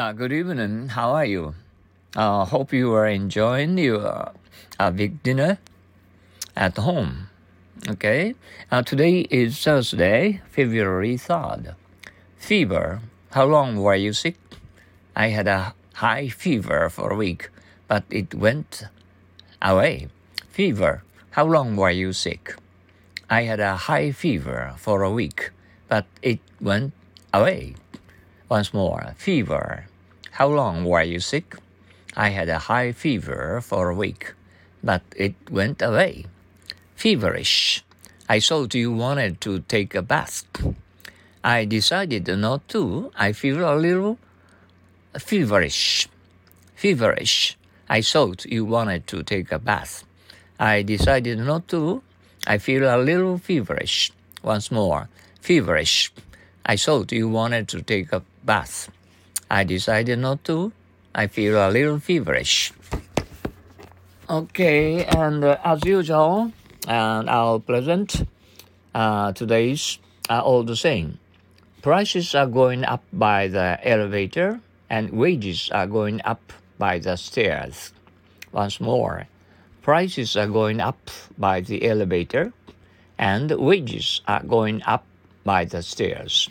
Uh, good evening. How are you? Uh, hope you are enjoying your uh, big dinner at home. Okay. Uh, today is Thursday, February 3rd. Fever. How long were you sick? I had a high fever for a week, but it went away. Fever. How long were you sick? I had a high fever for a week, but it went away. Once more, fever. How long were you sick? I had a high fever for a week, but it went away. Feverish. I thought you wanted to take a bath. I decided not to. I feel a little feverish. Feverish. I thought you wanted to take a bath. I decided not to. I feel a little feverish. Once more, feverish. I thought you wanted to take a bath. I decided not to. I feel a little feverish. Okay, and uh, as usual, and our present uh, today's are all the same. Prices are going up by the elevator, and wages are going up by the stairs. Once more, prices are going up by the elevator, and wages are going up by the stairs.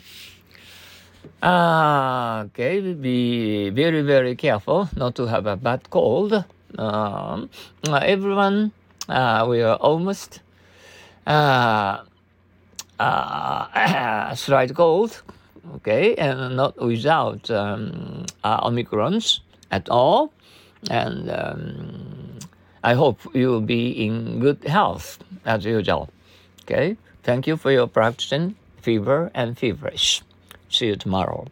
Uh, okay, be very, very careful not to have a bad cold. Um, everyone, uh, we are almost uh, uh, slight cold, okay, and not without um, uh, omicrons at all. And um, I hope you will be in good health as usual. Okay, thank you for your practicing fever and feverish. See you tomorrow.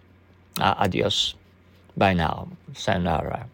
Uh, adios. Bye now. Sayonara.